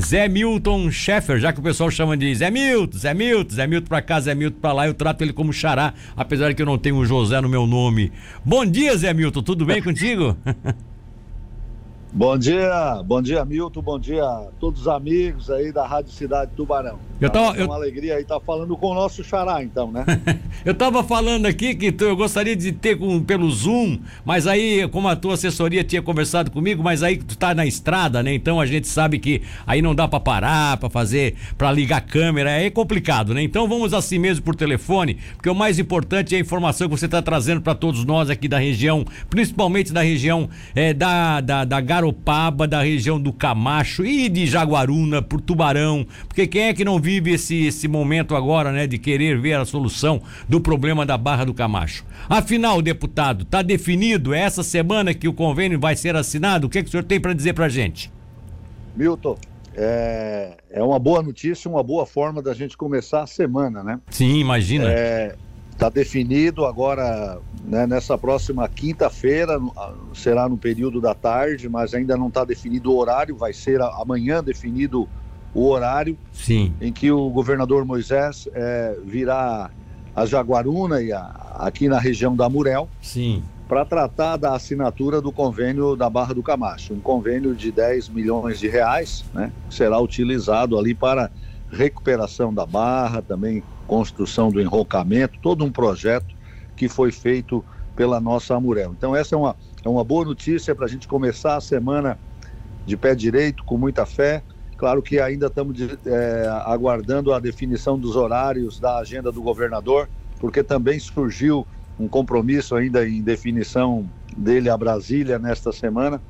Zé Milton Sheffer, já que o pessoal chama de Zé Milton, Zé Milton, Zé Milton pra cá, Zé Milton pra lá, eu trato ele como xará, apesar de que eu não tenho o José no meu nome. Bom dia, Zé Milton, tudo bem contigo? Bom dia, bom dia Milton, bom dia a todos os amigos aí da Rádio Cidade Tubarão. Eu tava, é uma eu... alegria aí estar tá falando com o nosso xará, então, né? eu tava falando aqui que eu gostaria de ter com, pelo Zoom, mas aí, como a tua assessoria tinha conversado comigo, mas aí tu tá na estrada, né? Então a gente sabe que aí não dá para parar, para fazer, para ligar a câmera, é complicado, né? Então vamos assim mesmo por telefone, porque o mais importante é a informação que você tá trazendo para todos nós aqui da região, principalmente da região é, da, da, da Garopaba, da região do Camacho e de Jaguaruna, por Tubarão, porque quem é que não vive esse, esse momento agora, né, de querer ver a solução do problema da Barra do Camacho? Afinal, deputado, está definido é essa semana que o convênio vai ser assinado? O que, é que o senhor tem para dizer para gente? Milton, é, é uma boa notícia, uma boa forma da gente começar a semana, né? Sim, imagina. É, Está definido agora, né, nessa próxima quinta-feira, será no período da tarde, mas ainda não está definido o horário, vai ser amanhã definido o horário Sim. em que o governador Moisés é, virá a Jaguaruna e a, aqui na região da Murel. Sim para tratar da assinatura do convênio da Barra do Camacho, um convênio de 10 milhões de reais, né, será utilizado ali para recuperação da barra, também construção do enrocamento, todo um projeto que foi feito pela nossa Amurel. Então essa é uma, é uma boa notícia para a gente começar a semana de pé direito, com muita fé. Claro que ainda estamos é, aguardando a definição dos horários da agenda do governador, porque também surgiu um compromisso ainda em definição dele a Brasília nesta semana,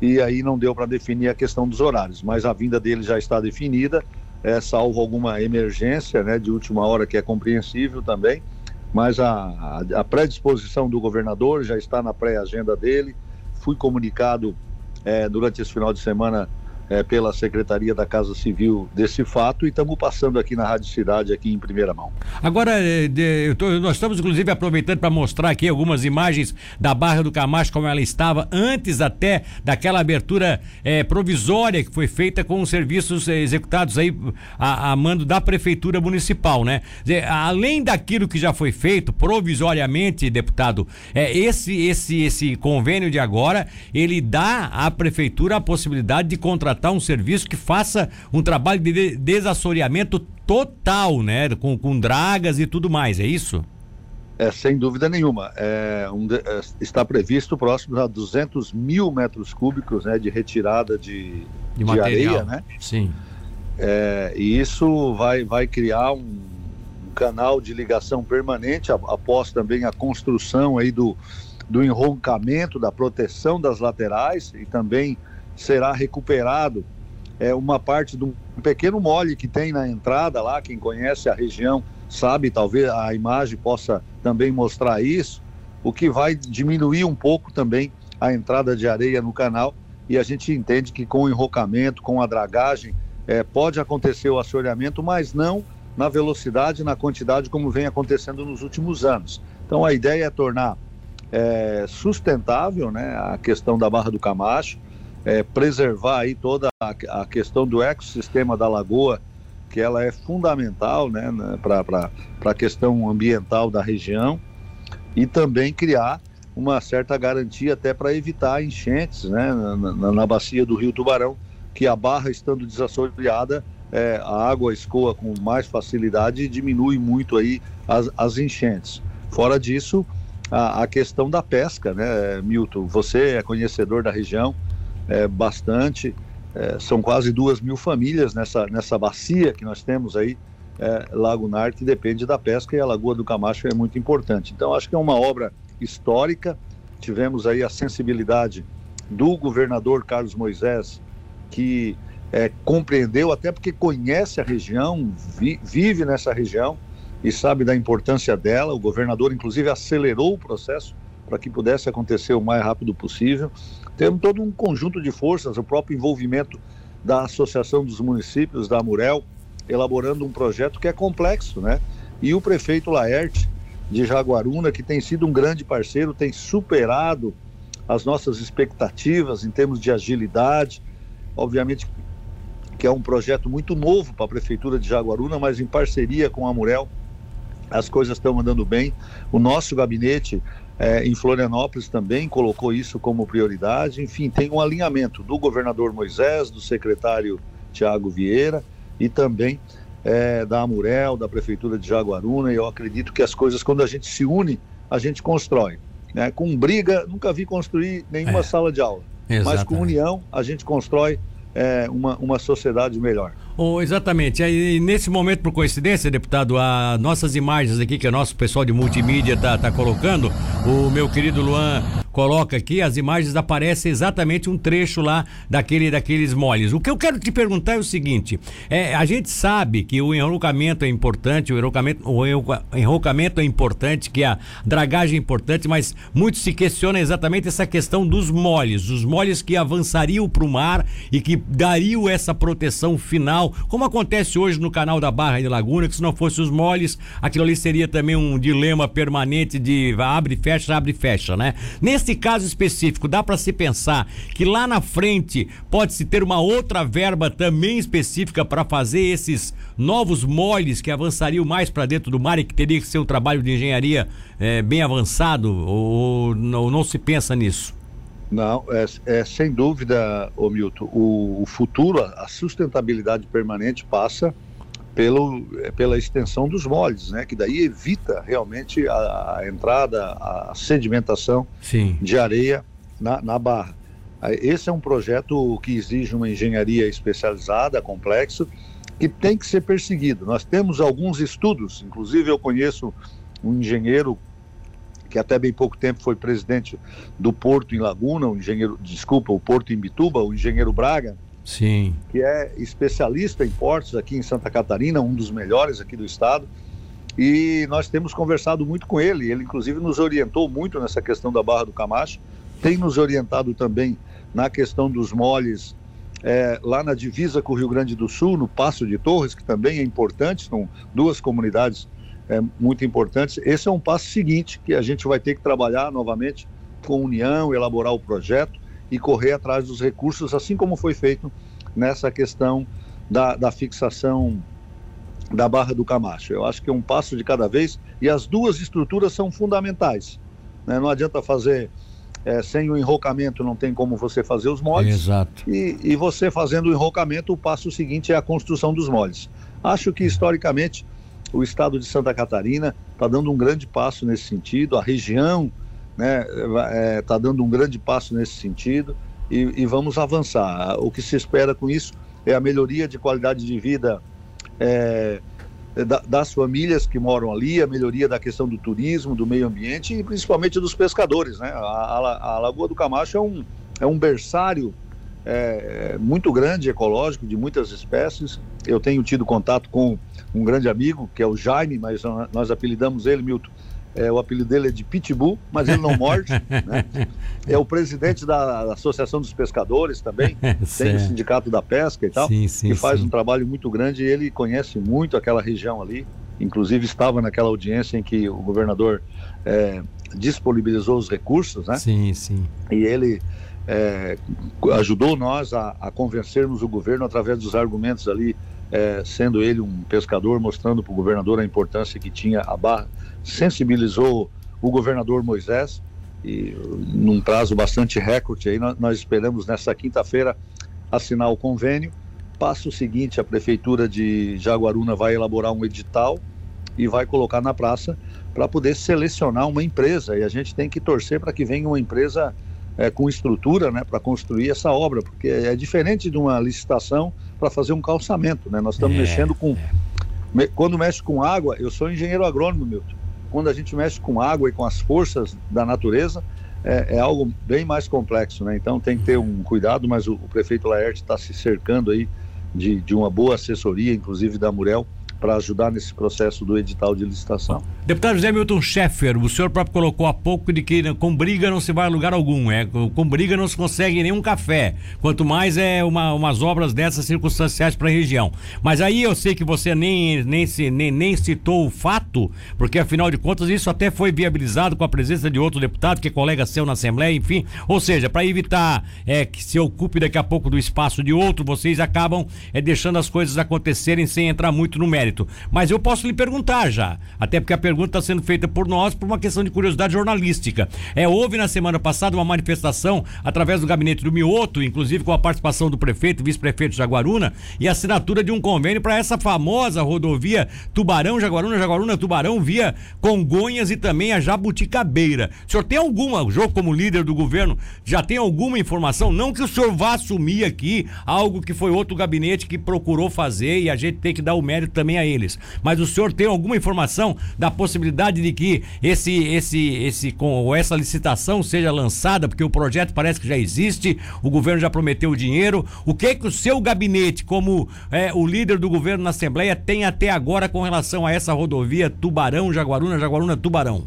e aí não deu para definir a questão dos horários, mas a vinda dele já está definida é, salvo alguma emergência né, de última hora que é compreensível também, mas a, a, predisposição do governador já está na pré-agenda dele. Fui comunicado é, durante esse final de semana é, pela Secretaria da Casa Civil desse fato e estamos passando aqui na Rádio Cidade, aqui em primeira mão. Agora, é, de, tô, nós estamos inclusive aproveitando para mostrar aqui algumas imagens da Barra do Camacho, como ela estava antes até daquela abertura é, provisória que foi feita com os serviços é, executados aí a, a, mando da Prefeitura Municipal, né? Além daquilo que já foi feito provisoriamente, deputado, é, esse, esse, esse convênio de agora, ele dá à Prefeitura a possibilidade de contratar contratar um serviço que faça um trabalho de desassoreamento total, né? Com, com dragas e tudo mais, é isso? É, sem dúvida nenhuma. É, um, é, está previsto próximo a 200 mil metros cúbicos né, de retirada de, de, de areia, né? Sim. É, e isso vai, vai criar um, um canal de ligação permanente, após também a construção aí do, do enroncamento, da proteção das laterais e também será recuperado é, uma parte de um pequeno mole que tem na entrada lá. Quem conhece a região sabe, talvez a imagem possa também mostrar isso, o que vai diminuir um pouco também a entrada de areia no canal. E a gente entende que com o enrocamento, com a dragagem, é, pode acontecer o assoreamento, mas não na velocidade, na quantidade como vem acontecendo nos últimos anos. Então a ideia é tornar é, sustentável né, a questão da Barra do Camacho, é, preservar aí toda a, a, questão do ecossistema da lagoa, que ela é fundamental né, né para a questão ambiental da região, e também criar uma certa garantia até para evitar enchentes né, na, na, na, bacia do Rio Tubarão, que a barra estando desassoreada, é, a água escoa com mais facilidade e diminui muito aí as, as enchentes. Fora disso, a, a, questão da pesca, né, Milton? Você é conhecedor da região, é, bastante. É, são quase duas mil famílias nessa, nessa bacia que nós temos aí, é, Lago Nar, que depende da pesca e a Lagoa do Camacho é muito importante. Então, acho que é uma obra histórica. Tivemos aí a sensibilidade do governador Carlos Moisés, que é, compreendeu, até porque conhece a região, vi, vive nessa região e sabe da importância dela. O governador, inclusive, acelerou o processo para que pudesse acontecer o mais rápido possível. Temos todo um conjunto de forças, o próprio envolvimento da Associação dos Municípios, da Amurel, elaborando um projeto que é complexo, né? E o prefeito Laerte, de Jaguaruna, que tem sido um grande parceiro, tem superado as nossas expectativas em termos de agilidade. Obviamente que é um projeto muito novo para a Prefeitura de Jaguaruna, mas em parceria com a Murel, as coisas estão andando bem. O nosso gabinete é, em Florianópolis também colocou isso como prioridade. Enfim, tem um alinhamento do governador Moisés, do secretário Tiago Vieira e também é, da Amurel, da Prefeitura de Jaguaruna. E eu acredito que as coisas, quando a gente se une, a gente constrói. Né? Com briga, nunca vi construir nenhuma é. sala de aula. Exatamente. Mas com união, a gente constrói é, uma, uma sociedade melhor. Oh, exatamente. Aí, nesse momento, por coincidência, deputado, as nossas imagens aqui que o nosso pessoal de multimídia está tá colocando, o meu querido Luan coloca aqui, as imagens aparecem exatamente um trecho lá daquele, daqueles moles. O que eu quero te perguntar é o seguinte: é, a gente sabe que o enrocamento é importante, o enrocamento, o enrocamento é importante, que a dragagem é importante, mas muito se questiona exatamente essa questão dos moles, os moles que avançariam para o mar e que dariam essa proteção final, como acontece hoje no canal da Barra de Laguna, que se não fosse os moles, aquilo ali seria também um dilema permanente de abre, fecha, abre, fecha, né? Nesse Nesse caso específico, dá para se pensar que lá na frente pode-se ter uma outra verba também específica para fazer esses novos moles que avançariam mais para dentro do mar e que teria que ser um trabalho de engenharia é, bem avançado? Ou, ou não, se pensa nisso? Não, é, é, sem dúvida, ô Milton, o, o, futuro, a sustentabilidade permanente passa pelo, é, pela extensão dos moldes, né? Que daí evita realmente a, a entrada, a sedimentação Sim. de areia na, na barra. Esse é um projeto que exige uma engenharia especializada, complexo, que tem que ser perseguido. Nós temos alguns estudos, inclusive eu conheço um engenheiro que até bem pouco tempo foi presidente do Porto em Laguna, o engenheiro, desculpa, o Porto em Bituba, o engenheiro Braga, Sim. que é especialista em portos aqui em Santa Catarina, um dos melhores aqui do estado. E nós temos conversado muito com ele. Ele, inclusive, nos orientou muito nessa questão da Barra do Camacho. Tem nos orientado também na questão dos moles é, lá na divisa com o Rio Grande do Sul, no Passo de Torres, que também é importante, são duas comunidades é, muito importantes. Esse é um passo seguinte que a gente vai ter que trabalhar novamente com união, elaborar o projeto e correr atrás dos recursos, assim como foi feito nessa questão da, da fixação da Barra do Camacho. Eu acho que é um passo de cada vez e as duas estruturas são fundamentais. Né? Não adianta fazer é, sem o enrocamento, não tem como você fazer os moldes. Exato. E, e você fazendo o enrocamento, o passo seguinte é a construção dos moldes. Acho que historicamente o estado de Santa Catarina está dando um grande passo nesse sentido, a região né, é, tá dando um grande passo nesse sentido e, e, vamos avançar. O que se espera com isso é a melhoria de qualidade de vida é, da, das famílias que moram ali, a melhoria da questão do turismo, do meio ambiente e principalmente dos pescadores. Né? A, a, a Lagoa do Camacho é um, é um berçário é, muito grande ecológico de muitas espécies. Eu tenho tido contato com um grande amigo que é o Jaime, mas nós apelidamos ele, Milton, é, o apelido dele é de Pitbull, mas ele não morde. né? É o presidente da Associação dos Pescadores também, tem o Sindicato da Pesca e tal, sim, sim, que faz sim. um trabalho muito grande e ele conhece muito aquela região ali. Inclusive estava naquela audiência em que o governador é, disponibilizou os recursos, né? Sim, sim. E ele é, ajudou nós a, a, convencermos o governo através dos argumentos ali, é, sendo ele um pescador, mostrando para o governador a importância que tinha a barra sensibilizou o governador Moisés e num prazo bastante recorde aí nós, nós esperamos nessa quinta-feira assinar o convênio. Passo seguinte, a prefeitura de Jaguaruna vai elaborar um edital e vai colocar na praça para poder selecionar uma empresa e a gente tem que torcer para que venha uma empresa é, com estrutura, né, para construir essa obra, porque é diferente de uma licitação para fazer um calçamento, né? Nós estamos é, mexendo com é. quando mexe com água, eu sou engenheiro agrônomo, Milton quando a gente mexe com água e com as forças da natureza, é, é algo bem mais complexo, né? Então tem que ter um cuidado, mas o, o prefeito Laerte está se cercando aí de, de uma boa assessoria, inclusive da Murel, para ajudar nesse processo do edital de licitação. Deputado José Milton Schaeffer, o senhor próprio colocou há pouco de que com briga não se vai a lugar algum, é, com briga não se consegue nenhum café, quanto mais é uma, umas obras dessas circunstanciais para a região. Mas aí eu sei que você nem, nem, nem, nem citou o fato, porque afinal de contas isso até foi viabilizado com a presença de outro deputado, que é colega seu na Assembleia, enfim, ou seja, para evitar é, que se ocupe daqui a pouco do espaço de outro, vocês acabam é, deixando as coisas acontecerem sem entrar muito no mérito mérito. Mas eu posso lhe perguntar já, até porque a pergunta está sendo feita por nós por uma questão de curiosidade jornalística. É, houve na semana passada uma manifestação através do gabinete do Mioto, inclusive com a participação do prefeito, vice-prefeito Jaguaruna, e assinatura de um convênio para essa famosa rodovia Tubarão, Jaguaruna, Jaguaruna, Tubarão, via Congonhas e também a Jabuticabeira. O senhor tem alguma, o jogo como líder do governo, já tem alguma informação? Não que o senhor vá assumir aqui algo que foi outro gabinete que procurou fazer e a gente tem que dar o mérito também a a eles. Mas o senhor tem alguma informação da possibilidade de que esse, esse, esse, com essa licitação seja lançada, porque o projeto parece que já existe, o governo já prometeu o dinheiro. O que é que o seu gabinete, como é, o líder do governo na Assembleia, tem até agora com relação a essa rodovia Tubarão, Jaguaruna, Jaguaruna, Tubarão?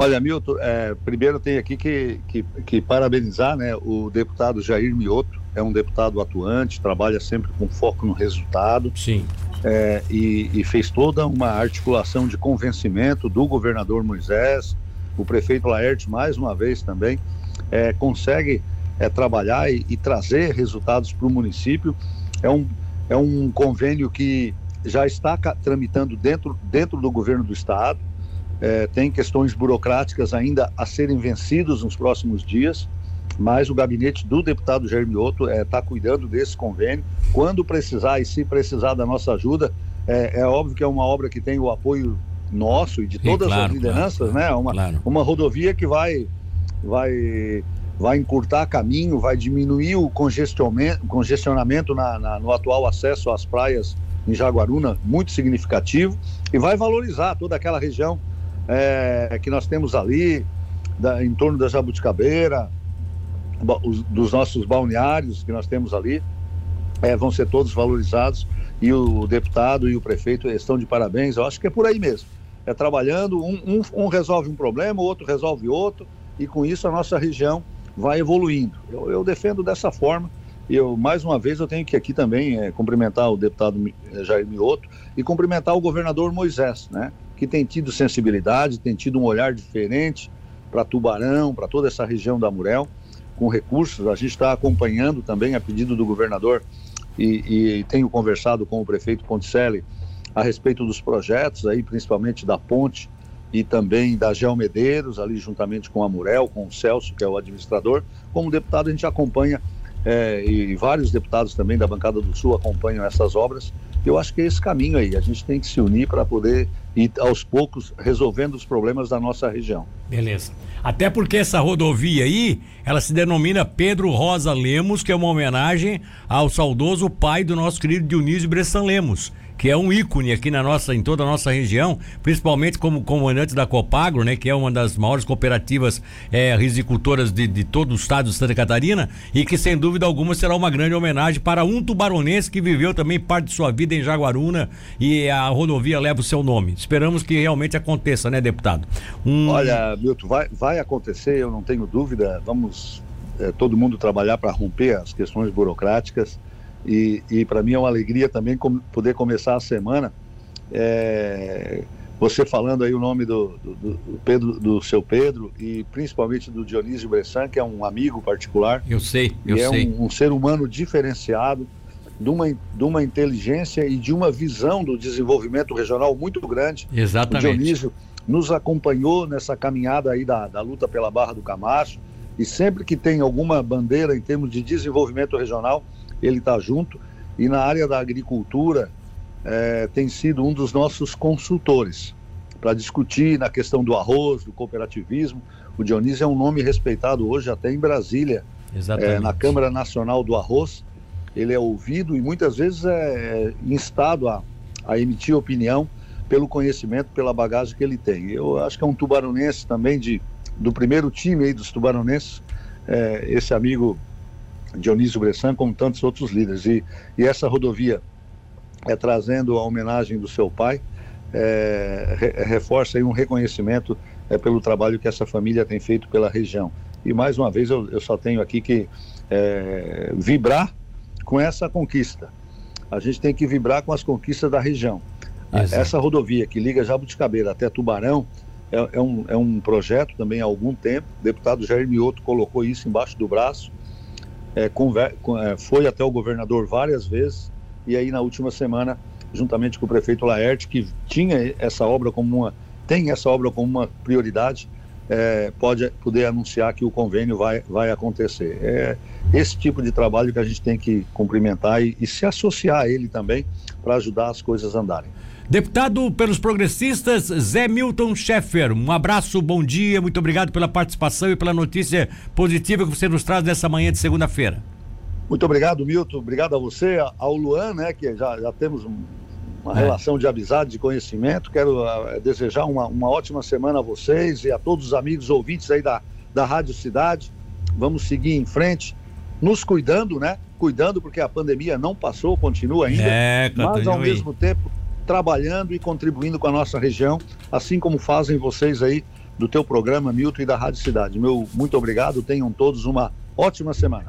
Olha, Milton, é, primeiro tem aqui que, que, que, parabenizar né, o deputado Jair Mioto, é um deputado atuante, trabalha sempre com foco no resultado. Sim é, e, e, fez toda uma articulação de convencimento do governador Moisés, o prefeito Laerte, mais uma vez também, é, consegue é, trabalhar e, e, trazer resultados para o município. É um, é um convênio que já está tramitando dentro, dentro do governo do estado, é, tem questões burocráticas ainda a serem vencidas nos próximos dias mas o gabinete do deputado Jair Mioto está é, cuidando desse convênio. Quando precisar e se precisar da nossa ajuda, é, é, óbvio que é uma obra que tem o apoio nosso e de todas Sim, claro, as lideranças, claro, né? Uma, claro. uma rodovia que vai, vai, vai encurtar caminho, vai diminuir o congestionamento, congestionamento na, na, no atual acesso às praias em Jaguaruna, muito significativo, e vai valorizar toda aquela região é, que nós temos ali, da, em torno da Jabuticabeira, os, dos nossos balneários que nós temos ali, é, vão ser todos valorizados e o deputado e o prefeito estão de parabéns. Eu acho que é por aí mesmo. É trabalhando, um, um, um resolve um problema, o outro resolve outro, e com isso a nossa região vai evoluindo. Eu, eu defendo dessa forma. E eu, mais uma vez, eu tenho que aqui também é, cumprimentar o deputado é, Jair Mioto e cumprimentar o governador Moisés, né? Que tem tido sensibilidade, tem tido um olhar diferente para Tubarão, para toda essa região da Murel com recursos. A gente está acompanhando também a pedido do governador e, e, tenho conversado com o prefeito Ponticelli a respeito dos projetos aí, principalmente da ponte e também da Geomedeiros, ali juntamente com a Murel, com o Celso, que é o administrador. Como deputado, a gente acompanha é, e vários deputados também da bancada do Sul acompanham essas obras. Eu acho que é esse caminho aí. A gente tem que se unir para poder ir aos poucos resolvendo os problemas da nossa região. Beleza. Até porque essa rodovia aí, ela se denomina Pedro Rosa Lemos, que é uma homenagem ao saudoso pai do nosso querido Dionísio Bressan Lemos que é um ícone aqui na nossa, em toda a nossa região, principalmente como comandante da Copagro, né, que é uma das maiores cooperativas é, risicultoras de, de todo o estado de Santa Catarina, e que sem dúvida alguma será uma grande homenagem para um tubaronense que viveu também parte de sua vida em Jaguaruna e a rodovia leva o seu nome. Esperamos que realmente aconteça, né, deputado? Um... Olha, Milton, vai, vai acontecer, eu não tenho dúvida. Vamos é, todo mundo trabalhar para romper as questões burocráticas e, e para mim é uma alegria também com, poder começar a semana. É, você falando aí o nome do, do, do, Pedro, do seu Pedro e principalmente do Dionísio Bressan, que é um amigo particular. Eu sei, eu é sei. Um, um ser humano diferenciado, de uma, de uma inteligência e de uma visão do desenvolvimento regional muito grande. Exatamente. O Dionísio nos acompanhou nessa caminhada aí da, da luta pela Barra do Camacho e sempre que tem alguma bandeira em termos de desenvolvimento regional, ele está junto. E na área da agricultura, é, tem sido um dos nossos consultores para discutir na questão do arroz, do cooperativismo. O Dionísio é um nome respeitado hoje até em Brasília, é, na Câmara Nacional do Arroz. Ele é ouvido e muitas vezes é instado a, a emitir opinião pelo conhecimento, pela bagagem que ele tem. Eu acho que é um tubaronense também de, do primeiro time aí dos tubaronenses, é, esse amigo Dionísio Bressan, como tantos outros líderes. E, e essa rodovia é, trazendo a homenagem do seu pai, é, re, reforça um reconhecimento é, pelo trabalho que essa família tem feito pela região. E mais uma vez eu, eu só tenho aqui que é, vibrar com essa conquista. A gente tem que vibrar com as conquistas da região. Exato. Essa rodovia que liga Jabuticabeira até Tubarão é, é, um, é um projeto também há algum tempo. O deputado Jair Mioto colocou isso embaixo do braço. É, conver, é, foi até o governador várias vezes. E aí, na última semana, juntamente com o prefeito Laerte, que tinha essa obra como uma, tem essa obra como uma prioridade, é, pode poder anunciar que o convênio vai, vai acontecer. É esse tipo de trabalho que a gente tem que cumprimentar e, e se associar a ele também para ajudar as coisas a andarem. Deputado pelos progressistas, Zé Milton Schaeffer, um abraço, bom dia, muito obrigado pela participação e pela notícia positiva que você nos traz nessa manhã de segunda-feira. Muito obrigado, Milton, obrigado a você, ao Luan, né, que já, já temos um, uma é. relação de amizade, de conhecimento. Quero uh, desejar uma, uma ótima semana a vocês e a todos os amigos ouvintes aí da, da Rádio Cidade. Vamos seguir em frente, nos cuidando, né? Cuidando, porque a pandemia não passou, continua ainda, é, mas ao mesmo tempo trabalhando e contribuindo com a nossa região, assim como fazem vocês aí do teu programa, Milton, e da Rádio Cidade. Meu muito obrigado, tenham todos uma ótima semana.